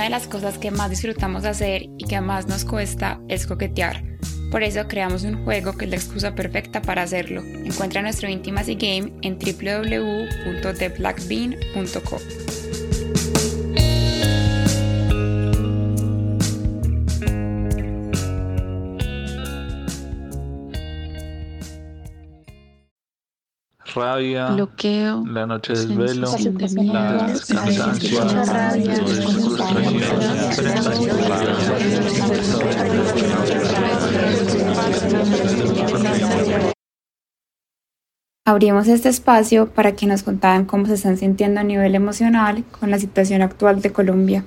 Una de las cosas que más disfrutamos hacer y que más nos cuesta es coquetear. Por eso creamos un juego que es la excusa perfecta para hacerlo. Encuentra nuestro Intimacy Game en www.theblackbean.co. rabia, bloqueo, la noche del velo, la cansancio, Abrimos este espacio para que nos contaran cómo se están sintiendo a nivel emocional con la situación actual de Colombia.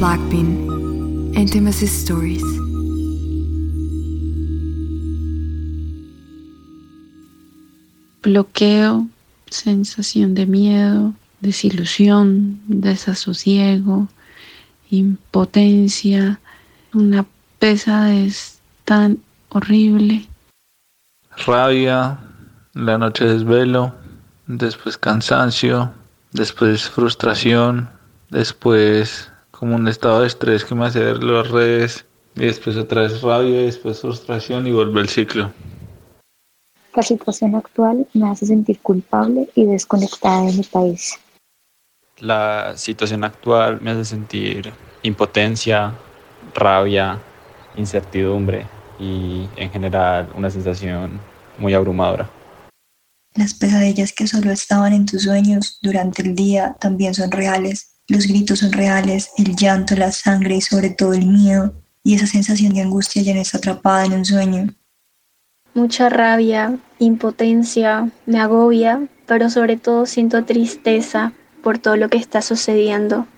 Blackbean Intimacy Stories. Bloqueo, sensación de miedo, desilusión, desasosiego, impotencia, una pesadez tan horrible. Rabia, la noche desvelo, después cansancio, después frustración, después como un estado de estrés que me hace ver las redes y después otra vez rabia y después frustración y vuelve el ciclo. La situación actual me hace sentir culpable y desconectada de mi país. La situación actual me hace sentir impotencia, rabia, incertidumbre y en general una sensación muy abrumadora. Las pesadillas que solo estaban en tus sueños durante el día también son reales. Los gritos son reales, el llanto, la sangre y sobre todo el miedo y esa sensación de angustia ya no está atrapada en un sueño. Mucha rabia, impotencia, me agobia, pero sobre todo siento tristeza por todo lo que está sucediendo.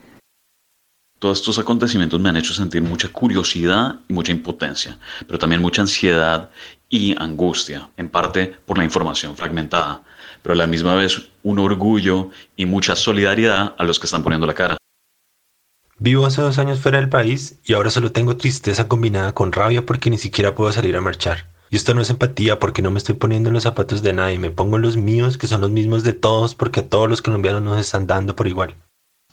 Todos estos acontecimientos me han hecho sentir mucha curiosidad y mucha impotencia, pero también mucha ansiedad y angustia, en parte por la información fragmentada, pero a la misma vez un orgullo y mucha solidaridad a los que están poniendo la cara. Vivo hace dos años fuera del país y ahora solo tengo tristeza combinada con rabia porque ni siquiera puedo salir a marchar. Y esto no es empatía porque no me estoy poniendo en los zapatos de nadie, me pongo en los míos que son los mismos de todos porque a todos los colombianos nos están dando por igual.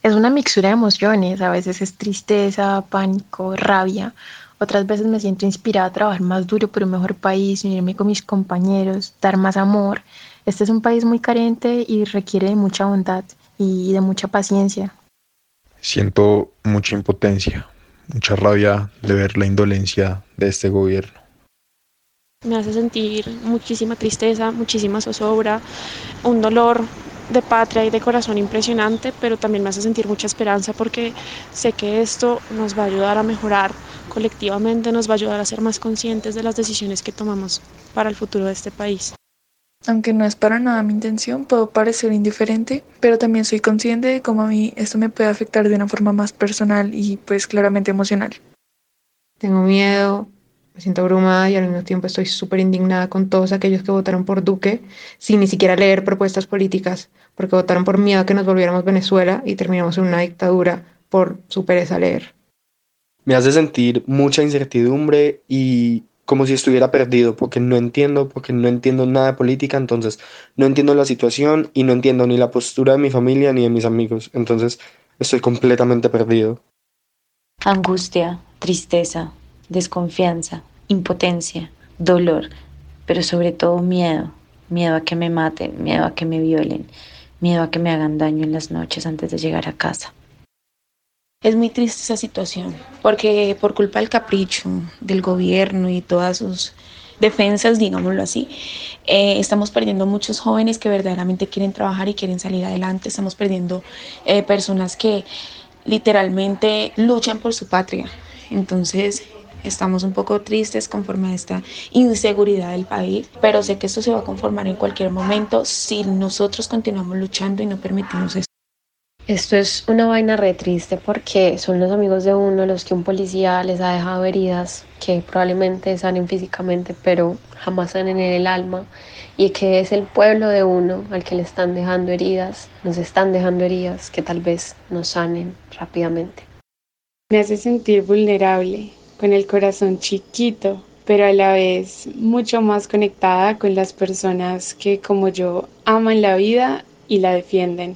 Es una mixtura de emociones, a veces es tristeza, pánico, rabia, otras veces me siento inspirada a trabajar más duro por un mejor país, unirme con mis compañeros, dar más amor. Este es un país muy carente y requiere de mucha bondad y de mucha paciencia. Siento mucha impotencia, mucha rabia de ver la indolencia de este gobierno. Me hace sentir muchísima tristeza, muchísima zozobra, un dolor de patria y de corazón impresionante, pero también me hace sentir mucha esperanza porque sé que esto nos va a ayudar a mejorar colectivamente, nos va a ayudar a ser más conscientes de las decisiones que tomamos para el futuro de este país. Aunque no es para nada mi intención, puedo parecer indiferente, pero también soy consciente de cómo a mí esto me puede afectar de una forma más personal y pues claramente emocional. Tengo miedo, me siento abrumada y al mismo tiempo estoy súper indignada con todos aquellos que votaron por Duque sin ni siquiera leer propuestas políticas, porque votaron por miedo a que nos volviéramos Venezuela y terminamos en una dictadura por su pereza leer. Me hace sentir mucha incertidumbre y como si estuviera perdido, porque no entiendo, porque no entiendo nada de política, entonces no entiendo la situación y no entiendo ni la postura de mi familia ni de mis amigos, entonces estoy completamente perdido. Angustia, tristeza, desconfianza, impotencia, dolor, pero sobre todo miedo, miedo a que me maten, miedo a que me violen, miedo a que me hagan daño en las noches antes de llegar a casa. Es muy triste esa situación, porque por culpa del capricho del gobierno y todas sus defensas, digámoslo así, eh, estamos perdiendo muchos jóvenes que verdaderamente quieren trabajar y quieren salir adelante, estamos perdiendo eh, personas que literalmente luchan por su patria. Entonces, estamos un poco tristes conforme a esta inseguridad del país, pero sé que esto se va a conformar en cualquier momento si nosotros continuamos luchando y no permitimos eso. Esto es una vaina re triste porque son los amigos de uno los que un policía les ha dejado heridas que probablemente sanen físicamente, pero jamás sanen en el alma. Y que es el pueblo de uno al que le están dejando heridas, nos están dejando heridas que tal vez nos sanen rápidamente. Me hace sentir vulnerable, con el corazón chiquito, pero a la vez mucho más conectada con las personas que como yo aman la vida y la defienden.